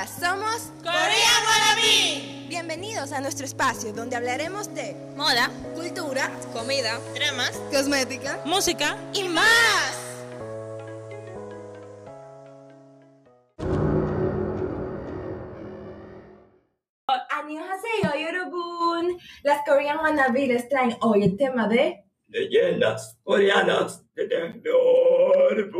Hola, somos Corea Wannabe. Bienvenidos a nuestro espacio donde hablaremos de Moda, cultura, comida, dramas, cosmética música y más. Annyeonghaseyo, Yorobun. Las Korean Wannabe les traen hoy el tema de leyendas coreanas de terror.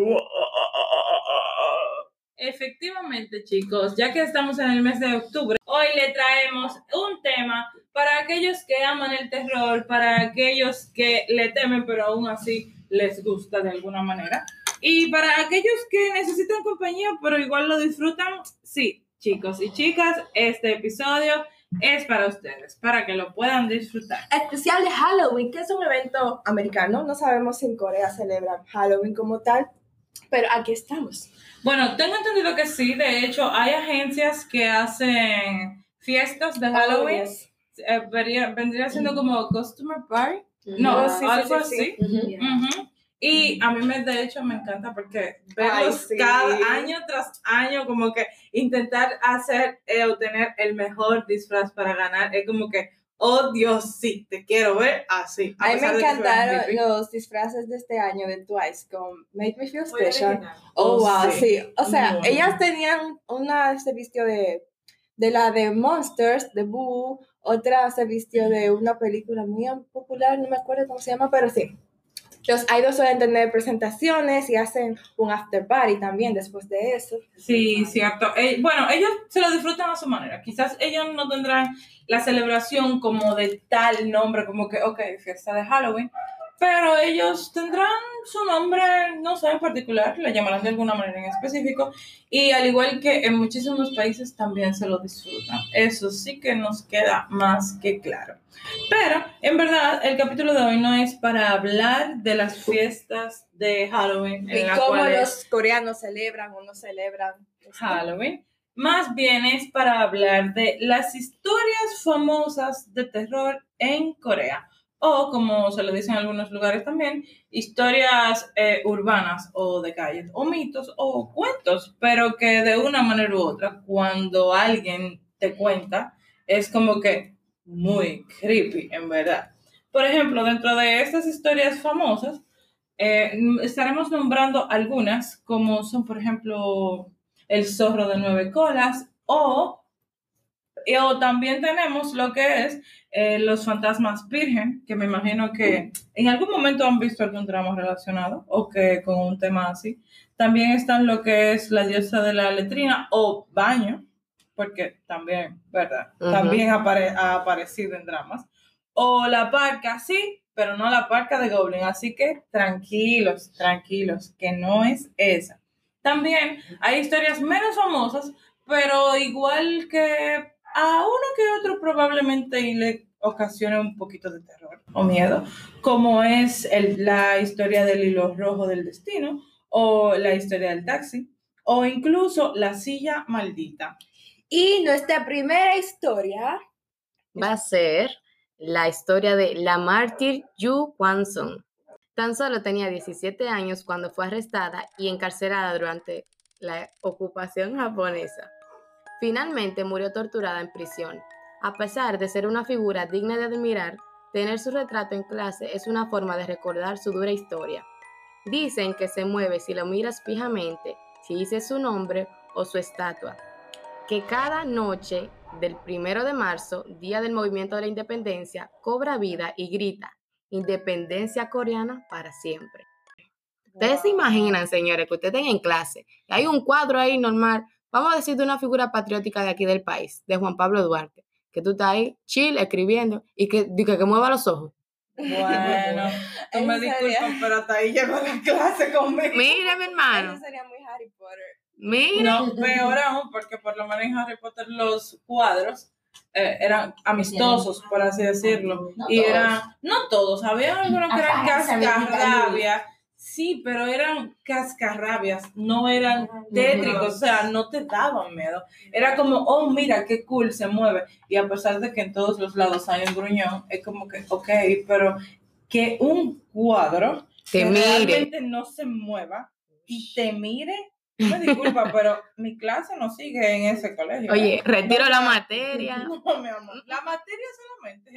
Efectivamente, chicos, ya que estamos en el mes de octubre, hoy le traemos un tema para aquellos que aman el terror, para aquellos que le temen, pero aún así les gusta de alguna manera. Y para aquellos que necesitan compañía, pero igual lo disfrutan, sí, chicos y chicas, este episodio es para ustedes, para que lo puedan disfrutar. especial de Halloween, que es un evento americano. No sabemos si en Corea celebran Halloween como tal, pero aquí estamos. Bueno, tengo entendido que sí, de hecho, hay agencias que hacen fiestas de Halloween. yes. Eh, vendría siendo como customer party. No, Oh, algo sí, sí. así. Y a mí me, de hecho me encanta porque sí. cada año tras año como que intentar hacer eh, o tener el mejor disfraz para ganar es como que, oh Dios, sí, te quiero ver así. A mí me encantaron los disfraces de este año de Twice con Make Me Feel Special. Oh, Oh, wow, sí. sí. O sea, ellas tenían una se vistió de, de la de Monsters, de Boo, otra se vistió de una película muy popular, no me acuerdo cómo se llama, pero sí. Los idols suelen tener presentaciones y hacen un after party también después de eso. Sí, cierto. Eh, bueno, ellos se lo disfrutan a su manera. Quizás ellos no tendrán la celebración como de tal nombre, como que, ok, fiesta de Halloween, pero ellos tendrán su nombre, no sé, en particular, le llamarán de alguna manera en específico, y al igual que en muchísimos países también se lo disfrutan. Eso sí que nos queda más que claro. Pero, en verdad, el capítulo de hoy no es para hablar de las fiestas de Halloween. Y cómo los coreanos celebran o no celebran. Halloween. Más bien es para hablar de las historias famosas de terror en Corea. O, como se lo dice en algunos lugares también, historias eh, urbanas o de calles, o mitos o cuentos, pero que de una manera u otra, cuando alguien te cuenta, es como que muy creepy, en verdad. Por ejemplo, dentro de estas historias famosas, eh, estaremos nombrando algunas, como son, por ejemplo, el zorro de nueve colas o, y- o también tenemos lo que es eh, los fantasmas virgen, que me imagino que en algún momento han visto algún drama relacionado o que con un tema así. También están lo que es la diosa de la letrina o baño, porque también, ¿verdad? También apare- ha aparecido en dramas. O la parca, sí, pero no la parca de Goblin. Así que tranquilos, tranquilos, que no es esa. También hay historias menos famosas, pero igual que a uno que otro probablemente y le ocasiona un poquito de terror o miedo, como es el- la historia del hilo rojo del destino, o la historia del taxi, o incluso la silla maldita. Y nuestra primera historia Va a ser la historia de la mártir Yu Kwan-sung. Tan solo tenía 17 años cuando fue arrestada y encarcelada durante la ocupación japonesa. Finalmente murió torturada en prisión. A pesar de ser una figura digna de admirar, tener su retrato en clase es una forma de recordar su dura historia. Dicen que se mueve si lo miras fijamente, si dices su nombre o su estatua. Que cada noche del primero de marzo, día del movimiento de la independencia, cobra vida y grita: Independencia coreana para siempre. Ustedes se imaginan, señores, que ustedes estén en clase hay un cuadro ahí normal, vamos a decir de una figura patriótica de aquí del país, de Juan Pablo Duarte, que tú estás ahí chill escribiendo y que, y que, que mueva los ojos. Bueno, tú me disculpas, pero hasta ahí llegó la clase conmigo. Mira, mi hermano, Eso sería muy Harry Potter. mira. No, peor aún, porque por lo menos en Harry Potter los cuadros eh, eran amistosos, por así decirlo. No y todos. eran, no todos, había algunos que eran cascarrabias. Sí, pero eran cascarrabias, no eran tétricos, o sea, no te daban miedo. Era como, oh, mira, qué cool, se mueve. Y a pesar de que en todos los lados hay un gruñón, es como que, ok, pero que un cuadro Te que mire. realmente no se mueva y te mire Me disculpa, pero mi clase no sigue en ese colegio. Oye, retiro No, la materia. No, mi amor. La materia solamente.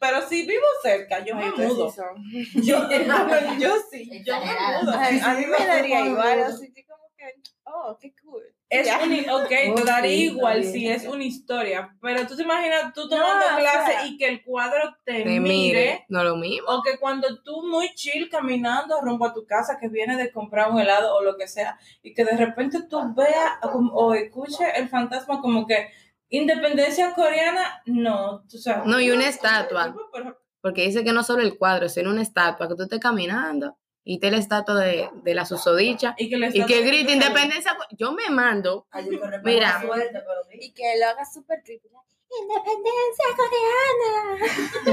Pero si vivo cerca, yo me Ay, mudo. son. Yo, yo sí, yo me mudo. A mí me daría igual, sí. así que como que, oh, qué cool. Es Ya. un, ok, Oh, te daría igual si es una historia, pero tú te imaginas tú No, tomando o clase sea, y que el cuadro te, Te mire, mire. No lo mismo. o que cuando tú muy chill caminando rumbo a tu casa que vienes de comprar un helado o lo que sea, y que de repente tú veas como- o escuches el fantasma como que independencia coreana, no, o sea, No, y una estatua. Porque dice que no solo el cuadro, sino una estatua, que tú estés caminando y te la estatua de, de la susodicha y que, y que grite independencia. Yo me mando. Ay, yo que Mira. suerte. Y que lo haga súper creepy. Independencia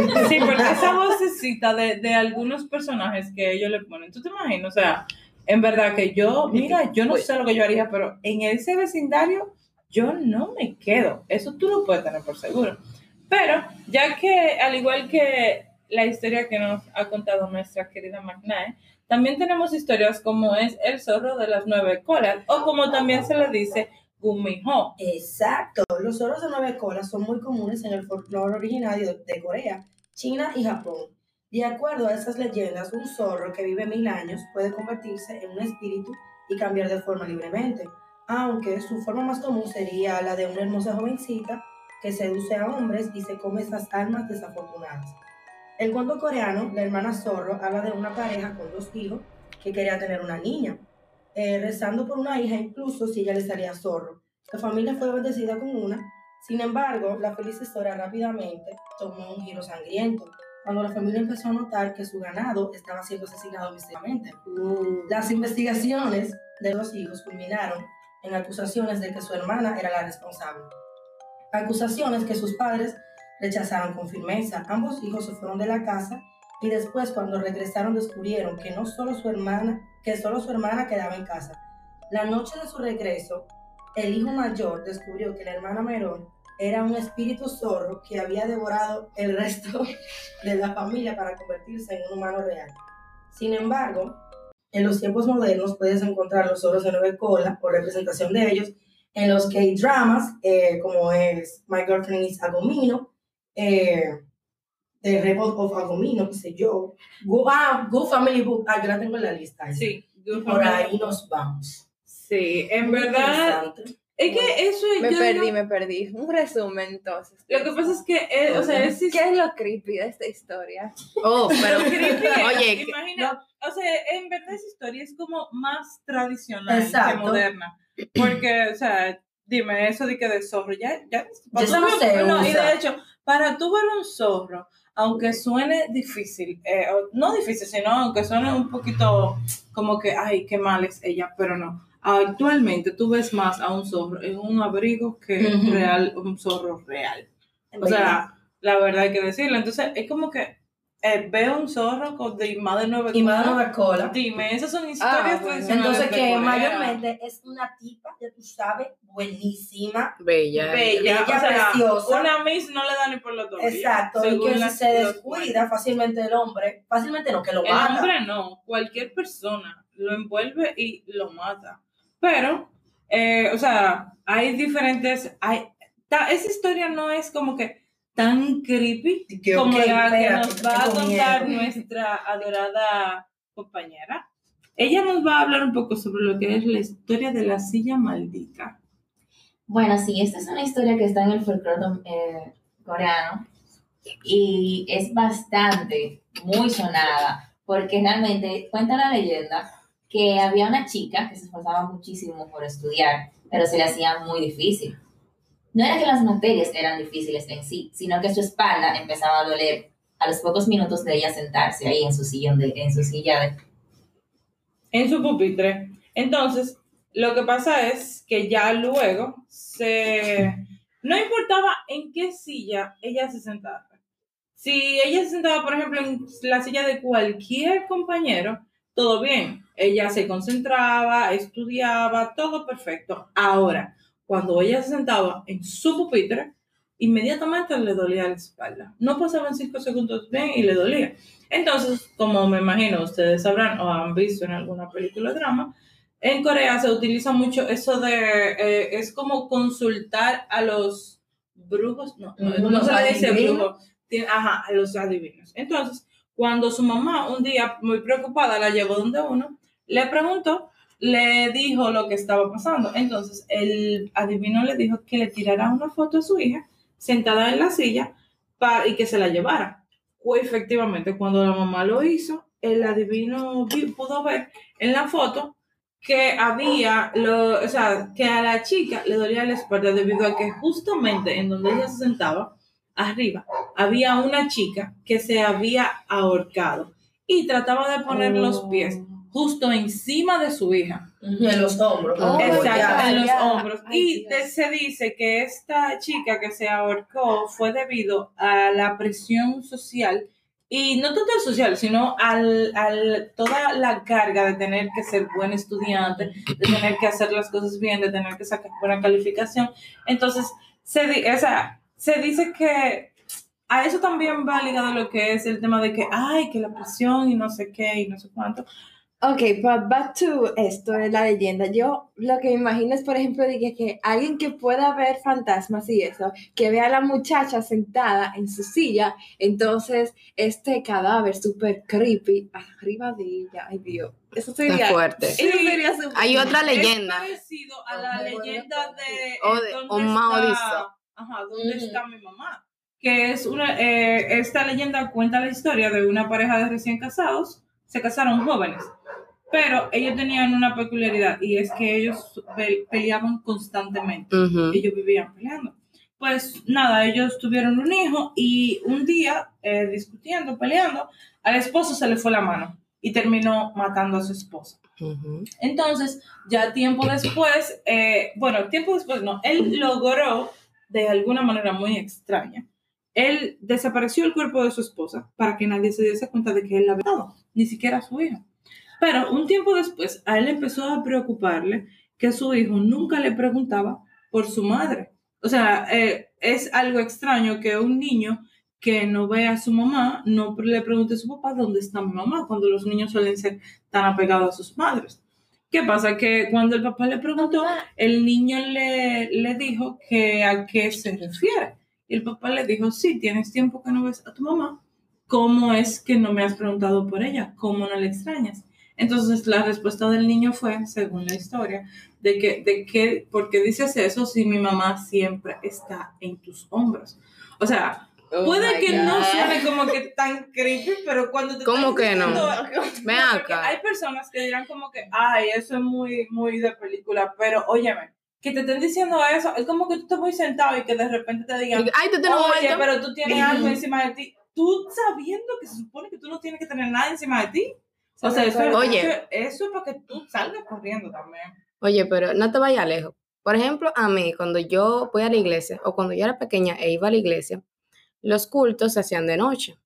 coreana. Sí, porque esa vocecita de, de algunos personajes que ellos le ponen, ¿tú te imaginas? O sea, en verdad que yo, mira, yo no sé lo que yo haría, pero en ese vecindario yo no me quedo. Eso tú lo puedes tener por seguro. Pero, ya que, al igual que la historia que nos ha contado nuestra querida Magnae, también tenemos historias como es el zorro de las nueve colas, o como también se le dice Gumiho. Exacto. Los zorros de nueve colas son muy comunes en el folclore originario de, Corea, China y Japón. De acuerdo a esas leyendas, un zorro que vive mil años puede convertirse en un espíritu y cambiar de forma libremente, aunque su forma más común sería la de una hermosa jovencita que seduce a hombres y se come esas almas desafortunadas. El cuento coreano, la hermana zorro, habla de una pareja con dos hijos que quería tener una niña eh, rezando por una hija, incluso si ella le salía zorro. La familia fue bendecida con una, sin embargo, la feliz historia rápidamente tomó un giro sangriento, cuando la familia empezó a notar que su ganado estaba siendo asesinado misteriosamente. Las investigaciones de los hijos culminaron en acusaciones de que su hermana era la responsable. Acusaciones que sus padres rechazaron con firmeza. Ambos hijos se fueron de la casa y después cuando regresaron descubrieron que no solo su hermana, que solo su hermana quedaba en casa. La noche de su regreso, el hijo mayor descubrió que la hermana Merón era un espíritu zorro que había devorado el resto de la familia para convertirse en un humano real. Sin embargo, en los tiempos modernos puedes encontrar los zorros de nueve cola o representación de ellos en los K-dramas, eh, como es My Girlfriend is Agomino, eh, The Rebel of Agomino, qué sé yo. Go, ah, Good Family Book, ah, yo la tengo en la lista. Sí, Por ahí nos vamos. Sí, en Muy verdad, es que eso Me yo perdí, digo- me perdí. Un resumen entonces. Lo que pasa es que, eh, o sea, es ¿Qué es lo creepy de esta historia? Oh, pero creepy. Oye, que- imagina, o sea, en verdad esa historia es como más tradicional Exacto. que moderna. Porque, o sea, dime, eso de que de zorro, ya, ya, Ya eso no se no, y de hecho, para tú ver un zorro, aunque suene difícil, eh, no difícil, sino aunque suene un poquito como que, ay, qué mal es ella, pero no. Actualmente tú ves más a un zorro en un abrigo que real, un zorro real. O sea, la verdad hay que decirlo. Entonces, es como que eh, veo un zorro con de más de nueve y más nueva cola. Dime, esas son Ah, historias bueno. tradicionales Entonces, de que Corea. mayormente es una tipa, ya tú sabes, buenísima. bella. Bella, Bella, o sea, preciosa. Una Miss no le da ni por los tobillos. Exacto, y que si las- se descuida fácilmente el hombre, fácilmente no, que lo El mata. hombre no, cualquier persona lo envuelve y lo mata. Pero, eh, o sea, hay diferentes, hay, ta- esa historia no es como que tan creepy que, como ok, la que nos va a contar miedo. nuestra adorada compañera. Ella nos va a hablar un poco sobre lo que es la historia de la silla maldita. Bueno, sí, esta es una historia que está en el folclore eh, coreano y es bastante, muy sonada, porque realmente cuenta la leyenda que había una chica que se esforzaba muchísimo por estudiar, pero se le hacía muy difícil. No era que las materias eran difíciles en sí, sino que su espalda empezaba a doler a los pocos minutos de ella sentarse ahí en su sillón de, en su silla de en su pupitre. Entonces, lo que pasa es que ya luego se... No importaba en qué silla ella se sentaba. Si ella se sentaba, por ejemplo, en la silla de cualquier compañero, todo bien. Ella se concentraba, estudiaba, todo perfecto. Ahora, cuando ella se sentaba en su pupitre, inmediatamente le dolía la espalda. No pasaban cinco segundos bien y le dolía. Entonces, como me imagino ustedes sabrán o han visto en alguna película de drama, En Corea se utiliza mucho eso de, eh, es como consultar a los brujos, no, no, se le dice adivinos. brujo, tiene- ajá, a los adivinos. Entonces, cuando su mamá un día, muy preocupada, la llevó donde uno, le preguntó, le dijo lo que estaba pasando. Entonces, el adivino le dijo que le tirara una foto a su hija sentada en la silla para, y que se la llevara. O efectivamente, cuando la mamá lo hizo, el adivino vi- pudo ver en la foto que había, lo, o sea, que a la chica le dolía la espalda debido a que justamente en donde ella se sentaba, arriba, había una chica que se había ahorcado y trataba de poner los pies justo encima de su hija. Ujú, En los hombros. Oh, Exacto, en los hombros. Ay, y Dios. se dice que esta chica que se ahorcó fue debido a la presión social, y no tanto social, sino al, al toda la carga de tener que ser buen estudiante, de tener que hacer las cosas bien, de tener que sacar buena calificación. Entonces, se, di- o sea, se dice que a eso también va ligado lo que es el tema de que, ay, que la presión y no sé qué y no sé cuánto. Ok, but back to esto de la leyenda. Yo lo que me imagino es, por ejemplo, de que, que alguien que pueda ver fantasmas y eso, que vea a la muchacha sentada en su silla, entonces este cadáver súper creepy arriba de ella. Ay, Dios. Eso sería. Está fuerte. Eso sería. Hay otra Es leyenda. parecido a la Ajá, bueno, leyenda de, O eh, de- ¿dónde o Mao está- Diso. Ajá, ¿dónde Ujú. está mi mamá? Que es una, eh, esta leyenda cuenta la historia de una pareja de recién casados, se casaron jóvenes, pero ellos tenían una peculiaridad y es que ellos pe- peleaban constantemente Ujú. ellos vivían peleando. Pues nada, ellos tuvieron un hijo y un día, eh, discutiendo, peleando, al esposo se le fue la mano y terminó matando a su esposa. Entonces, ya tiempo después, eh, bueno, tiempo después no, él logró de alguna manera muy extraña, él desapareció el cuerpo de su esposa para que nadie se diese cuenta de que él la había matado, ni siquiera su hija. Pero un tiempo después, a él empezó a preocuparle que su hijo nunca le preguntaba por su madre. O sea, eh, es algo extraño que un niño que no ve a su mamá no le pregunte a su papá dónde está mi mamá, cuando los niños suelen ser tan apegados a sus madres. ¿Qué pasa? Que cuando el papá le preguntó, el niño le, le dijo que a qué se refiere. Y el papá le dijo, sí, tienes tiempo que no ves a tu mamá. ¿Cómo es que no me has preguntado por ella? ¿Cómo no le extrañas? Entonces la respuesta del niño fue, según la historia, de que, de que, ¿por qué dices eso si mi mamá siempre está en tus hombros? O sea, Oh puede que no God. suene como que tan creepy, pero cuando te ¿Cómo que no? diciendo- no, porque acá. hay personas que dirán como que, ay, eso es muy, muy de película, pero óyeme, que te estén diciendo eso, es como que tú estás muy sentado y que de repente te digan, Ay, tienes un oye, pero tú tienes algo encima de ti, tú sabiendo que se supone que tú no tienes que tener nada encima de ti. O sea, eso, Oye. eso, eso es para que tú salgas corriendo también. Oye, pero no te vayas lejos. Por ejemplo, a mí, cuando yo voy a la iglesia o cuando yo era pequeña e iba a la iglesia, los cultos se hacían de noche.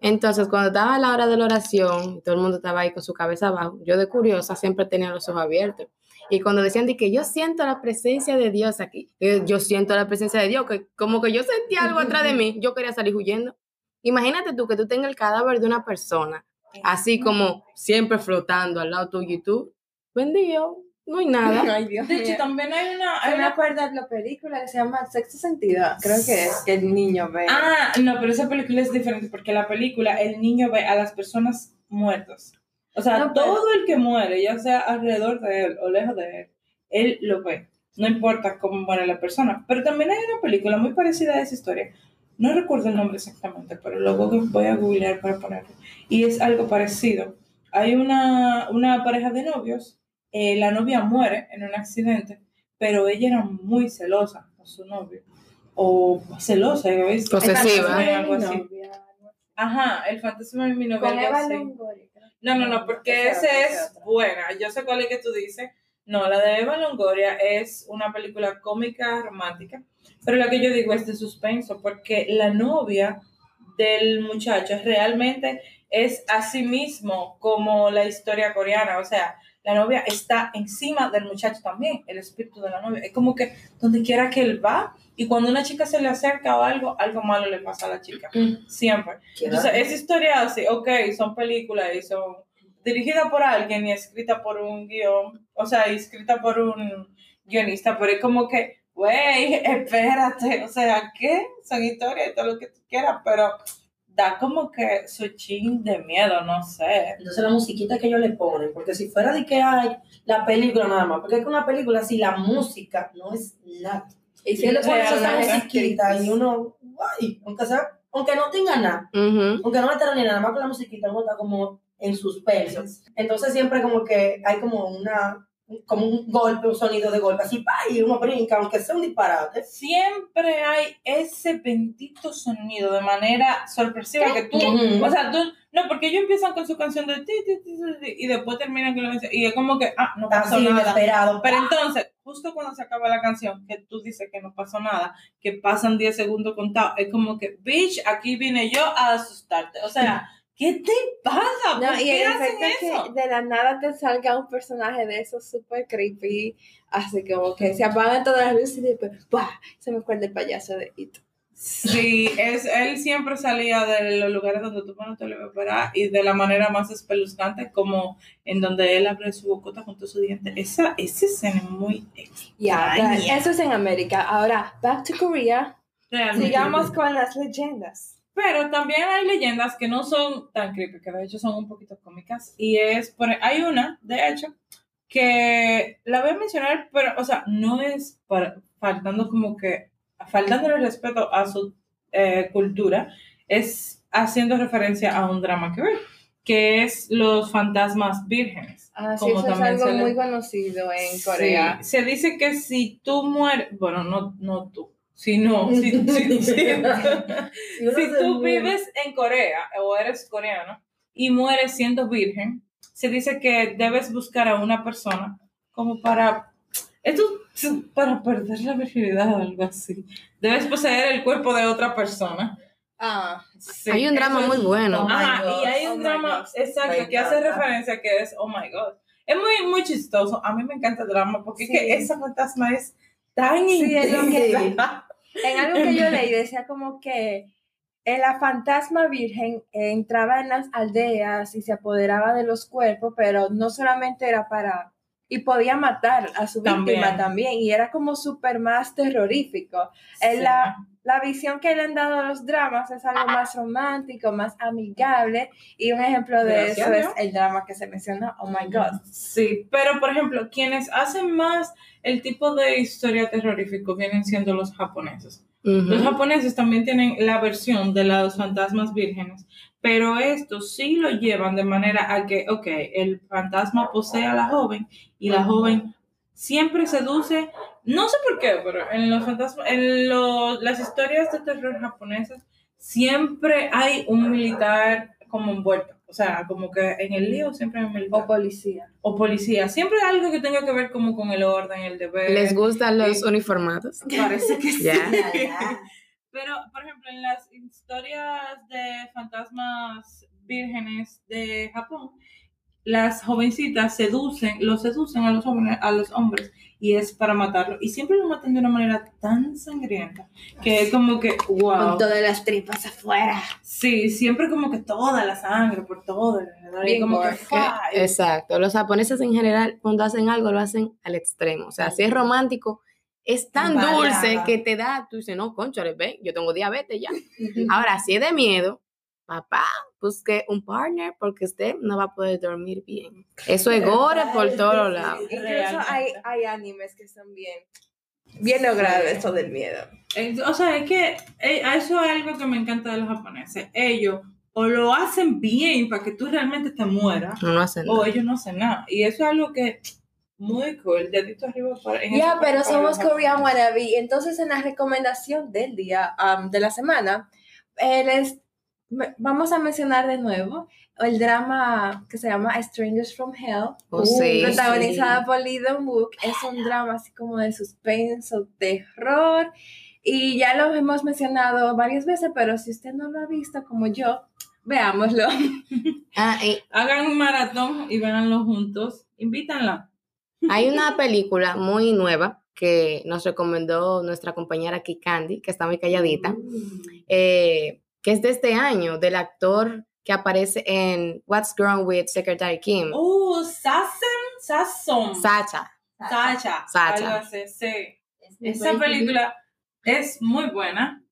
Entonces, cuando estaba la hora de la oración, todo el mundo estaba ahí con su cabeza abajo, yo de curiosa siempre tenía los ojos abiertos. Y cuando decían de que yo siento la presencia de Dios aquí, yo siento la presencia de Dios, que como que yo sentía algo atrás de mí, yo quería salir huyendo. Imagínate tú que tú tengas el cadáver de una persona, así como siempre flotando al lado tuyo y tú, vendido, no hay nada. Ay, Dios De hecho, también hay una... hay me una- acuerdo de la película que se llama Sexto Sentido. Creo que es que el niño ve. Ah, no, pero esa película es diferente porque la película el niño ve a las personas muertas. O sea, No, pero- todo el que muere, ya sea alrededor de él o lejos de él, él lo ve. No importa cómo muere la persona. Pero también hay una película muy parecida a esa historia. No recuerdo el nombre exactamente, pero luego voy a googlear para ponerlo. Y es algo parecido. Hay una, una pareja de novios, eh, la novia muere en un accidente, pero ella era muy celosa con su novio. O celosa, ¿ves? Posesiva. Algo así. Ajá, el fantasma de mi novia. No, no, no, porque Esa ese es buena. Yo sé cuál es que tú dices. No, la de Eva Longoria es una película cómica romántica, pero la que yo digo es de suspenso, porque la novia del muchacho realmente es así mismo como la historia coreana, o sea, la novia está encima del muchacho también, el espíritu de la novia. Es como que donde quiera que él va, y cuando una chica se le acerca o algo, algo malo le pasa a la chica. Siempre. Entonces, esa historia así, ok, son películas y son dirigidas por alguien y escritas por un guion o sea, escrita por un guionista, pero es como que, güey, espérate, o sea, ¿qué? Son historias y todo lo que tú quieras, pero da como que su chin de miedo, no sé. Entonces la musiquita que ellos le ponen, porque si fuera de que hay la película nada más, porque es que una película si la música no es nada. Y si le pone esa musiquita y uno, guay, aunque sea, aunque no tenga nada, Ujú. aunque no me esté ni nada más con la musiquita, uno está como en suspenso. Entonces siempre como que hay como una, como un golpe, un sonido de golpe, así, pa, y uno brinca, aunque sea un disparate. Siempre hay ese bendito sonido de manera sorpresiva que tú, o sea, tú, no, porque ellos empiezan con su canción de ti, ti, ti, ti, ti, y después terminan con la canción, y es como que, ah, no pasó Así, nada. inesperado. Pero entonces, justo cuando se acaba la canción, que tú dices que no pasó nada, que pasan 10 segundos contados, es como que, bitch, aquí vine yo a asustarte. O sea, ¿qué te pasa? ¿Por No, y qué el hacen efecto eso? que de la nada te salga un personaje de esos súper creepy, así como que se apagan todas las luces y después, ¡buah! Se me acuerda el payaso de It. Sí, es, él siempre salía de los lugares donde tú no te lo esperar y de la manera más espeluznante, como en donde él abre su bocota con todo su diente. Esa, esa escena es muy extraña. eso es en América. Ahora, back to Korea. Realmente. Sigamos con las leyendas. Pero también hay leyendas que no son tan creepy, que de hecho son un poquito cómicas. Y es, por, hay una, de hecho, que la voy a mencionar, pero, o sea, no es para, faltando como que, faltándole respeto a su eh, cultura, es haciendo referencia a un drama que ver, que es los fantasmas vírgenes. Ah, sí, eso es algo le- muy conocido en Corea. Sí, Se dice que si tú mueres, bueno, no, no tú, si, si- si- Si si se tú vives en Corea o eres coreano y mueres siendo virgen, se dice que debes buscar a una persona como para esto es para perder la virginidad o algo así. Debes poseer el cuerpo de otra persona. Ah, Sí, Hay un drama eso muy es- bueno. Oh Ajá, God, y hay oh un my drama, God. exacto, que hace referencia que es Oh my God. Es muy, muy chistoso. A mí me encanta el drama porque Sí. es que esa fantasma es tan Sí, es lo que- intensa. En algo que yo leí decía como que eh, la fantasma virgen entraba en las aldeas y se apoderaba de los cuerpos, pero no solamente era para... Y podía matar a su También. víctima también, y era como súper más terrorífico. Es Sí. la, la visión que le han dado a los dramas es algo más romántico, más amigable, y un ejemplo de Gracias, eso es el drama que se menciona, Oh My God. Sí, pero por ejemplo, quienes hacen más el tipo de historia terrorífico vienen siendo los japoneses. Los japoneses también tienen la versión de los fantasmas vírgenes, pero estos sí lo llevan de manera a que, ok, el fantasma posee a la joven y la joven siempre seduce, no sé por qué, pero en los fantasmas, en lo- las historias de terror japonesas siempre hay un militar como envuelto, o sea, como que en el lío siempre hay un militar O policía. o policía, siempre hay algo que tenga que ver como con el orden, el deber. ¿Les gustan los Sí. uniformados? Parece que sí. Ya. Pero, por ejemplo, en las historias de fantasmas vírgenes de Japón, las jovencitas seducen, los seducen a los hombres, a los hombres y es para matarlo. Y siempre lo matan de una manera tan sangrienta que es como que, wow. Con todas las tripas afuera. Sí, siempre como que toda la sangre por todo. Bien como que, Exacto. Los japoneses en general, cuando hacen algo, lo hacen al extremo. O sea, si es romántico, es tan dulce que te da, tú dices, no, conchale, ven, yo tengo diabetes ya. Ahora, si es de miedo, papá, busque un partner porque usted no va a poder dormir bien. Eso es gore por todos lados. Incluso Realmente. hay, hay animes que son bien, bien logrados eso del miedo. O sea, es que eh, eso es algo que me encanta de los japoneses. Ellos o lo hacen bien para que tú realmente te mueras, No, no hacen o nada. ellos no hacen nada. Y eso es algo que muy cool. Dedito arriba para. en Ya, pero para somos Korean. Wannabe. Entonces, en la recomendación del día, um, de la semana, eh, les- me- vamos a mencionar de nuevo el drama que se llama Strangers from Hell, Oh, sí. protagonizada por Lee Dong-wook. Es un drama así como de suspenso, terror. Y ya lo hemos mencionado varias veces, pero si usted no lo ha visto como yo, veámoslo. Ah, y Hagan un maratón y véanlo juntos. Invítanla. Hay una película muy nueva que nos recomendó nuestra compañera aquí, Candy, que está muy calladita, eh, que es de este año, del actor que aparece en What's Wrong with Secretary Kim. Oh, Sassen. Sazón. Sacha. Sacha. Sacha. Así, sí. Es muy Esa buena. película es muy buena.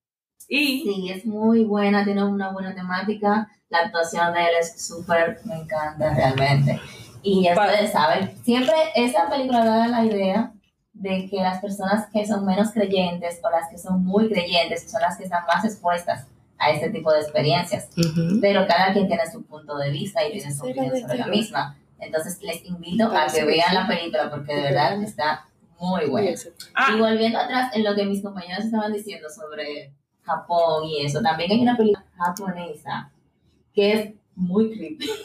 Y Sí, es muy buena, tiene una buena temática. La actuación de él es súper, me encanta realmente. Y ya Pa- ustedes saben, siempre esa película da la idea de que las personas que son menos creyentes o las que son muy creyentes son las que están más expuestas a este tipo de experiencias. Ujú. Pero cada quien tiene su punto de vista y tiene su opinión sobre la misma. Entonces les invito a que vean la película porque de verdad está muy buena. ah, Y volviendo atrás en lo que mis compañeros estaban diciendo sobre Japón y eso, también hay una película japonesa que es muy creepy.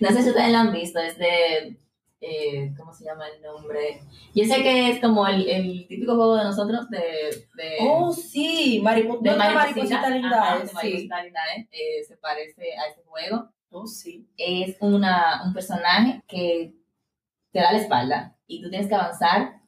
no sé si ustedes la han visto, es de, eh, ¿cómo se llama el nombre? Yo sé que es como el, el típico juego de nosotros de... de Oh, sí, maripo- de mariposita, linda, ajá, eh, de sí. mariposita linda, eh, eh, se parece a ese juego. Oh, sí. Es una, un personaje que te da la espalda y tú tienes que avanzar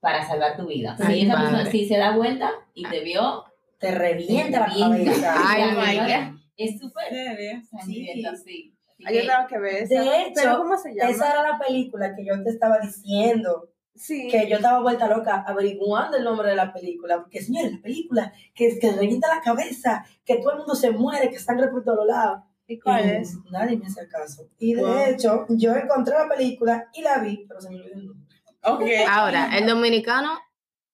para salvar tu vida. Ay, si esa persona si se da vuelta y te vio, Te revienta la revienta. cabeza. Ay, La my señora God. Es súper sangrienta, sí. Ay, yo que- tengo que ver esa. De hecho, ¿Pero cómo se llama? Esa era la película que yo te estaba diciendo. Sí. que yo estaba vuelta loca averiguando el nombre de la película, porque señores, la película que, que revienta la cabeza, que todo el mundo se muere, que sangre por todos lados. ¿Y cuál Y es? Nadie me hace caso. Y de Wow. hecho, yo encontré la película y la vi, pero se me olvidó el nombre. Ok. Ahora, el dominicano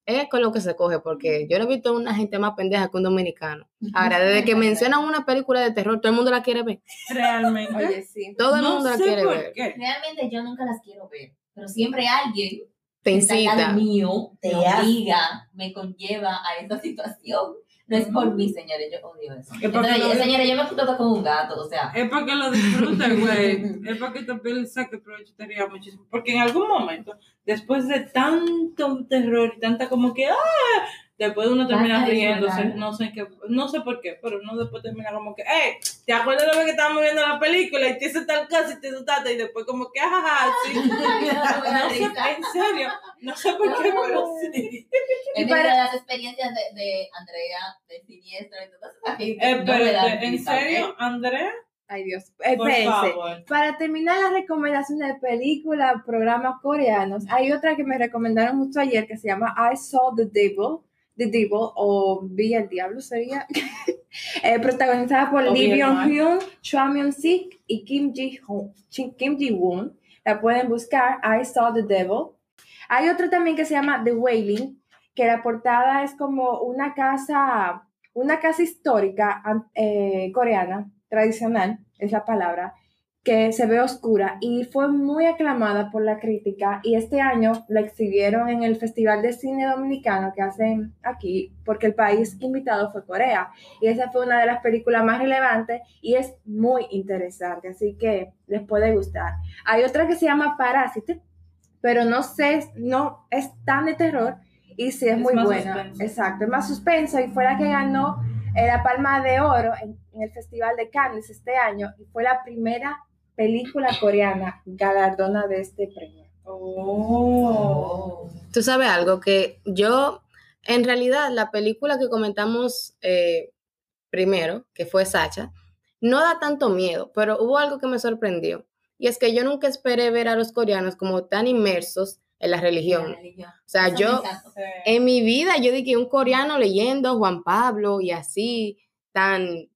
es con lo que se coge, porque yo no he visto una gente más pendeja que un dominicano. Ahora, desde que mencionan una película de terror, todo el mundo la quiere ver. Realmente. Oye, sí. Todo el no mundo la quiere por ver. qué. Realmente yo nunca las quiero ver, pero siempre alguien Te incita. mío Te obliga, me conlleva a esa situación. No es por mí, señores, yo odio eso. Es porque Entonces, lo señores, yo me junto con un gato, o sea, Es para que lo disfrutes, güey. es para que también saque provecho te rías muchísimo. Porque en algún momento, después de tanto terror y tanta como que, ¡ah! Después uno termina Ay, riéndose, no sé qué, no sé por qué, pero uno después termina como que, ¡eh! ¿Te acuerdas de lo que estábamos viendo en la película y te hice tal cosa y te asustaste? Y después como que, ¡ajaja! Sí. me da No sé, en serio, no sé por qué, pero sí. Y para- las experiencias de, de Andrea, de Siniestra y todas esas gente, Eh, dan ¿en serio. Andrea? Ay, Dios. Por Espérense. favor. Para terminar las recomendaciones de películas, programas coreanos, hay otra que me recomendaron justo ayer que se llama I Saw the Devil, The Devil, o Vi el Diablo sería, eh, protagonizada por Lee. Byung-hyun, Chua Myung-sik y Kim Ji-woon. La pueden buscar, I Saw the Devil. Hay otra también que se llama The Wailing, que la portada es como una casa, una casa histórica eh, coreana, tradicional, es la palabra, que se ve oscura y fue muy aclamada por la crítica y este año la exhibieron en el Festival de Cine Dominicano que hacen aquí porque el país invitado fue Corea y esa fue una de las películas más relevantes y es muy interesante, así que les puede gustar. Hay otra que se llama Parásite, pero no sé, no es tan de terror y sí es, Es muy buena. suspenso. Exacto, es más suspenso y fue la que ganó eh, la Palma de Oro en, en el Festival de Cannes este año y fue la primera película coreana galardona de este premio. Oh. Tú sabes algo que yo, en realidad, la película que comentamos eh, primero, que fue Sacha, no da tanto miedo, pero hubo algo que me sorprendió. Y es que yo nunca esperé ver a los coreanos como tan inmersos en la religión. O sea, Eso yo, en mi vida, yo dije un coreano leyendo Juan Pablo y así, tan,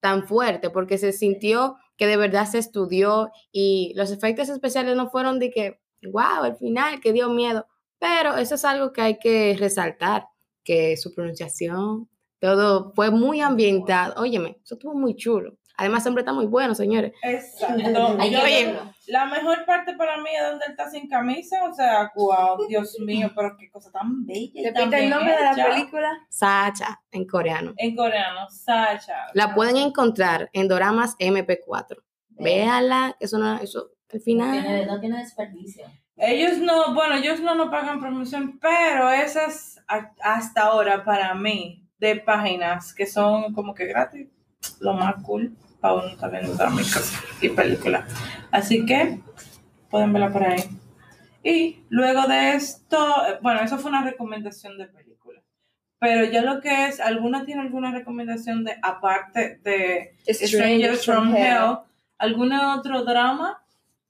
tan fuerte, porque se sintió que de verdad se estudió y los efectos especiales no fueron de que, wow, al final, que dio miedo. Pero eso es algo que hay que resaltar, que su pronunciación, todo fue muy ambientado. Óyeme, eso estuvo muy chulo. Además, siempre está muy bueno, señores. Exacto. Yo-. La mejor parte para mí es donde él está sin camisa, o sea, wow, Dios mío, pero qué cosa tan bella. Repite el nombre de la película. Sacha, en coreano. En coreano, Sacha. La pueden encontrar en Doramas MP4. Véala, eso no, eso al No final. tiene, no tiene desperdicio. Ellos no, bueno, ellos no nos pagan promoción, pero esas hasta ahora para mí de páginas que son como que gratis, lo más cool para uno también mi casa y película. Así que pueden verla por ahí. Y luego de esto, bueno, eso fue una recomendación de película. Pero ya lo que es, ¿alguna tiene alguna recomendación de, aparte de Strangers from Hell, algún otro drama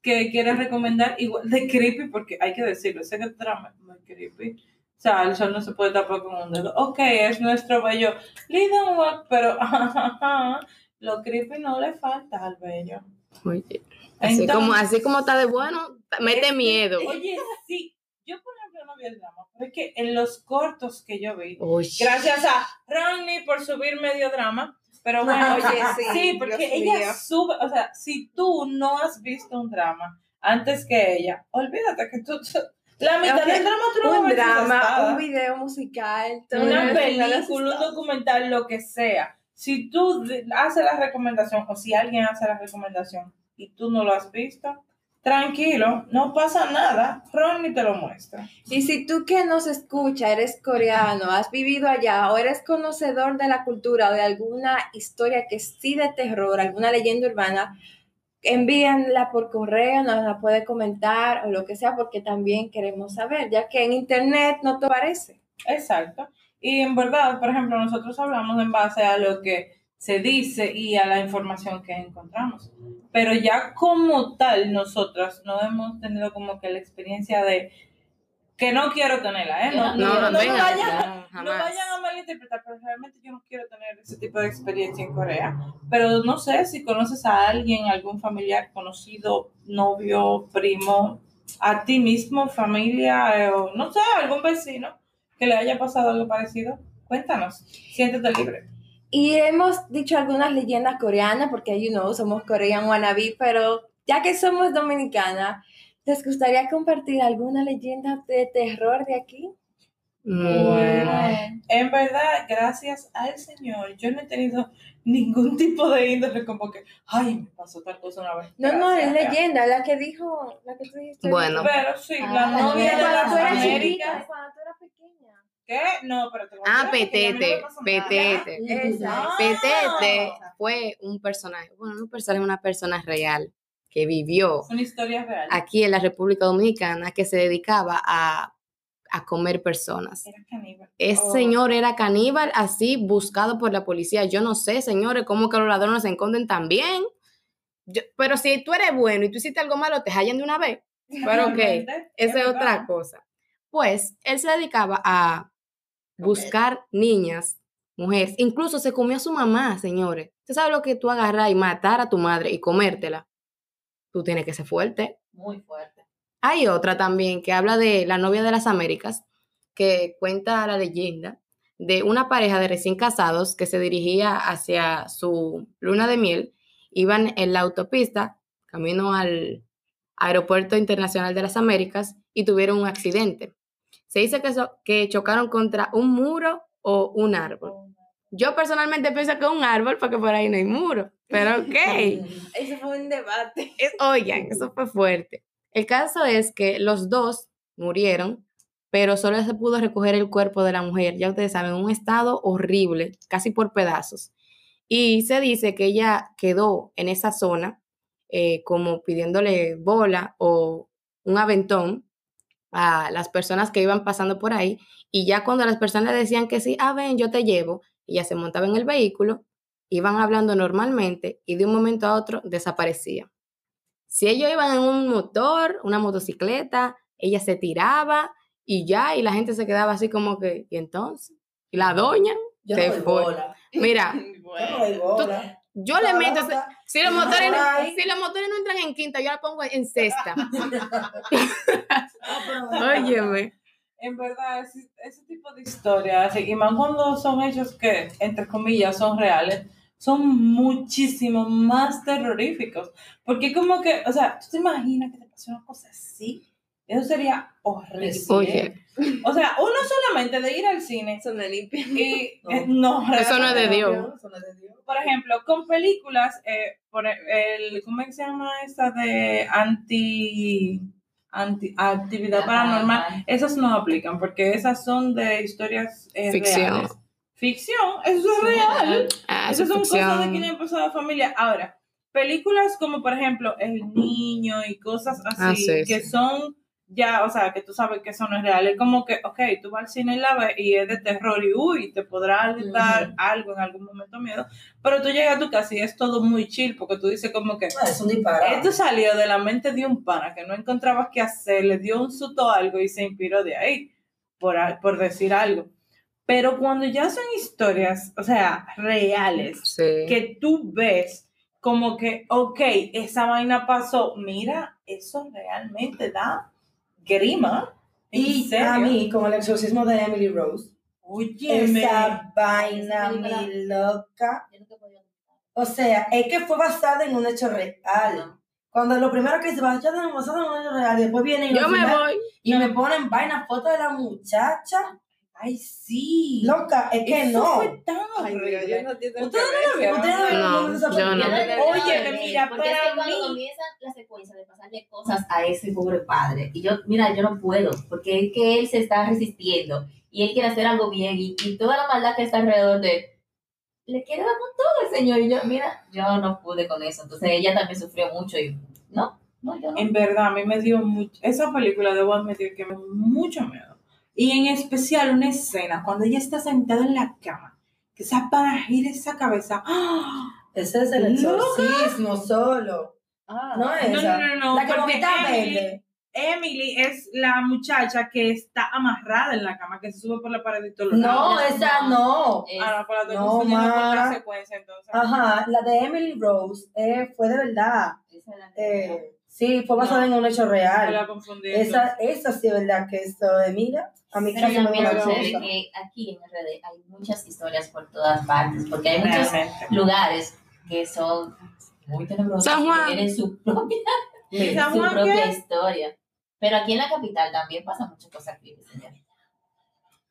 que quieras recomendar, igual de creepy, porque hay que decirlo, ese drama es muy creepy. O sea, el sol no se puede tapar con un dedo. Ok, es nuestro bello Lidon Walk, pero lo creepy no le falta al bello. Oye, así, Entonces- como, así como está de bueno, mete miedo. Oye, sí, yo por ejemplo no vi el drama, pero es que en los cortos que yo vi, Oye. gracias a Ronnie por subir medio drama, pero bueno, Oye, sí, sí, porque ella mío. sube, o sea, si tú no has visto un drama antes que ella, olvídate que tú, la mitad del drama tú no un drama, un video musical, todo una película, un documental, lo que sea. Si tú haces la recomendación o si alguien hace la recomendación y tú no lo has visto, tranquilo, no pasa nada. Ronnie te lo muestra. Y si tú que nos escucha eres coreano, has vivido allá o eres conocedor de la cultura o de alguna historia que sí de terror, alguna leyenda urbana, envíenla por correo, nos la puede comentar o lo que sea, porque también queremos saber, ya que en internet no te parece. Exacto. Y en verdad, por ejemplo, nosotros hablamos en base a lo que se dice y a la información que encontramos. Pero ya como tal, nosotras no hemos tenido como que la experiencia de que no quiero tenerla, ¿eh? No, No, no, no, venga, vayan, no, vayan a malinterpretar, pero realmente yo no quiero tener ese tipo de experiencia en Corea. Pero no sé si conoces a alguien, algún familiar conocido, novio, primo, a ti mismo, familia, eh, o no sé, algún vecino que le haya pasado algo parecido. Cuéntanos, siéntete libre. Y hemos dicho algunas leyendas coreanas, porque, you know, somos Korean wannabe, pero ya que somos dominicanas, ¿les gustaría compartir alguna leyenda de terror de aquí? Bueno, en verdad, gracias al Señor, yo no he tenido ningún tipo de índole como que, ay, me pasó tal cosa una vez. No, no, es leyenda, la que dijo, la que tú dijiste. Bueno. Pero sí, la Ah, novia de cuando las tú eras Américas. chiquita, cuando tú eras pequeña. ¿Qué? No, pero te voy a Ah, no Petete. Petete. Petete fue un personaje, bueno, no un personaje, una persona real que vivió Es una historia real. aquí en la República Dominicana que se dedicaba a, a comer personas. Era caníbal. Ese Oh. señor era caníbal, así buscado por la policía. Yo no sé, señores, cómo que los ladrones se esconden tan bien. Yo- pero si tú eres bueno y tú hiciste algo malo, te hallan de una vez. Pero ok, esa es otra cosa. Pues él se dedicaba a buscar niñas, mujeres. Incluso se comió a su mamá, señores. ¿Usted sabe lo que tú agarras y matar a tu madre y comértela? Tú tienes que ser fuerte. Muy fuerte. Hay otra también que habla de la novia de las Américas, que cuenta la leyenda de una pareja de recién casados que se dirigía hacia su luna de miel. Iban en la autopista, camino al Aeropuerto Internacional de las Américas, y tuvieron un accidente. Se dice que, so- que chocaron contra un muro o un árbol. Yo personalmente pienso que un árbol, porque por ahí no hay muro. Pero ok. Ese fue un debate. Es- Oigan, eso fue fuerte. El caso es que los dos murieron, pero solo se pudo recoger el cuerpo de la mujer, ya ustedes saben, en un estado horrible, casi por pedazos. Y se dice que ella quedó en esa zona eh, como pidiéndole bola o un aventón a las personas que iban pasando por ahí. Y ya cuando las personas decían que sí, ah, ven, yo te llevo, ella se montaba en el vehículo, iban hablando normalmente y de un momento a otro desaparecía. Si ellos iban en un motor, una motocicleta, ella se tiraba y ya, y la gente se quedaba así como que, ¿y entonces? ¿Y la doña? Yo Se no fue. bola. Mira, yo le No, meto, si los motores, si los motores no entran en quinta, yo la pongo en sexta. Pero- Óyeme. En verdad, ese, ese tipo de historias, y más cuando son hechos que, entre comillas, son reales, son muchísimo más terroríficos. Porque como que, o sea, ¿tú te imaginas que te pasó una cosa así? Eso sería horrible. Oye, O sea, uno solamente de ir al cine Eso me limpia. y... No. no, Eso no es de Dios. Eso no es de Dios. Por ejemplo, con películas, eh, por el, ¿cómo es que se llama esta de anti, anti actividad paranormal? Esas no aplican porque esas son de historias eh, Ficción. reales. Ficción, eso es real. ah, Esas eso son cosas de le han pasado a familia. Ahora, películas como por ejemplo El Niño y cosas así Ah, sí, que sí. son ya, o sea, que tú sabes que eso no es real. Es como que, ok, tú vas al cine y la ves y es de terror y uy, te podrá dar Ujú. algo en algún momento miedo, pero tú llegas a tu casa y es todo muy chill porque tú dices como que Ah, Es un disparate. esto salió de la mente de un pana que no encontraba qué hacer, le dio un susto a algo y se inspiró de ahí, por, por decir algo. Pero cuando ya son historias, o sea, reales, Sí. que tú ves como que, ok, esa vaina pasó, mira, eso realmente da grima. ¿En Y serio? a mí, con el exorcismo de Emily Rose, esa vaina mi loca. Yo O sea, es que fue basada en un hecho real. Cuando lo primero que se va, ya tenemos basado en un hecho real, y después vienen y Yo me final- voy. y me ponen vaina, fotos de la muchacha. Ay, sí. Loca, es que Eso no. fue tan Ay, yo no entiendo Ustedes no lo vieron. Ustedes no No, yo no. Oye, mira, porque es para que cuando mí- comienza la secuencia de pasarle cosas a ese pobre padre, y yo, mira, yo no puedo, porque es que él se está resistiendo y él quiere hacer algo bien y, y toda la maldad que está alrededor de él, le quiere dar con todo el señor. Y yo, mira, yo no pude con eso. Entonces ella también sufrió mucho y no, no, yo no. En verdad, a mí me dio mucho, esa película debo admitir que me dio mucho miedo. Y en especial una escena, cuando ella está sentada en la cama, que esa para gira esa cabeza. ¡Ah! Ese es el exorcismo solo. Ah, No es No, esa. no, no, no, La que Emily- verde. Emily es la muchacha que está amarrada en la cama, que se sube por la pared y todo lo No, No, esa no. Es- Ah, no, pues la No, la secuencia, entonces. Ajá, la de Emily Rose eh, fue de verdad. esa es la- Eh, sí, fue basada en un hecho Me real. la. Esa, esa sí es verdad que esto de mira, a mí Pero casi me también da sucede cosa. que aquí en RD hay muchas historias por todas partes, porque hay muchos Realmente. lugares que son muy tenebrosos, San Juan. que tienen su propia, ¿Y San su propia qué? historia. Pero aquí en la capital también pasan muchas cosas creepy, señor.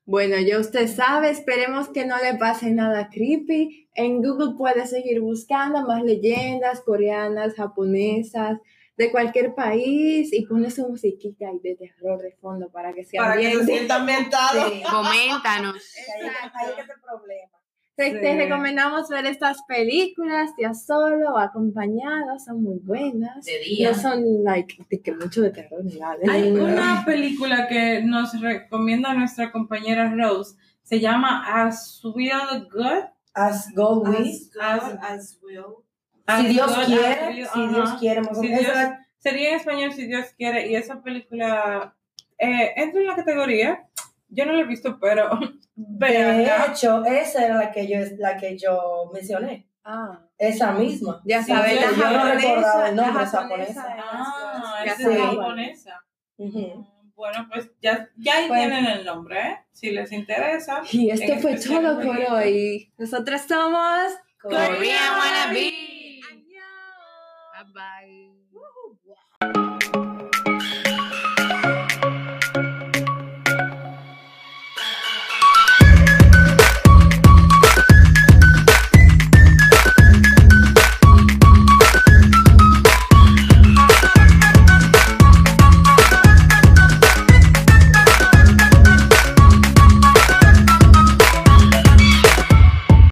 Bueno, ya usted sabe, esperemos que no le pase nada creepy. En Google puede seguir buscando más leyendas coreanas, japonesas, de cualquier país y pone su musiquita ahí de terror de fondo para que se Para que se ambiente. sienta ambientado. Sí, Coméntanos. ahí, ahí es el problema. Te, te Sí. recomendamos ver estas películas, ya solo o acompañado, son muy buenas. De día. No son like de que mucho de terror ni nada. Hay una película que nos recomienda nuestra compañera Rose. Se llama As Will God. As God will. As As- as will. Si Dios quiere, Will, si. Dios quiere, Si. Dios- Esa- Sería en español si Dios quiere. Y esa película eh, entra en la categoría. Yo no la he visto, pero De hecho, esa era la que yo, la que yo mencioné. Ah, Esa misma. ya Sí, sabes, yo la no japonesa, recordaba el la nombre de esa japonesa japonesa. es Ah, sí. es sabes. japonesa. Ujú. Bueno, pues ya, ya ahí tienen el nombre, ¿eh? Si les interesa. Y esto fue todo por hoy. Nosotras somos Korean wannabe. thank you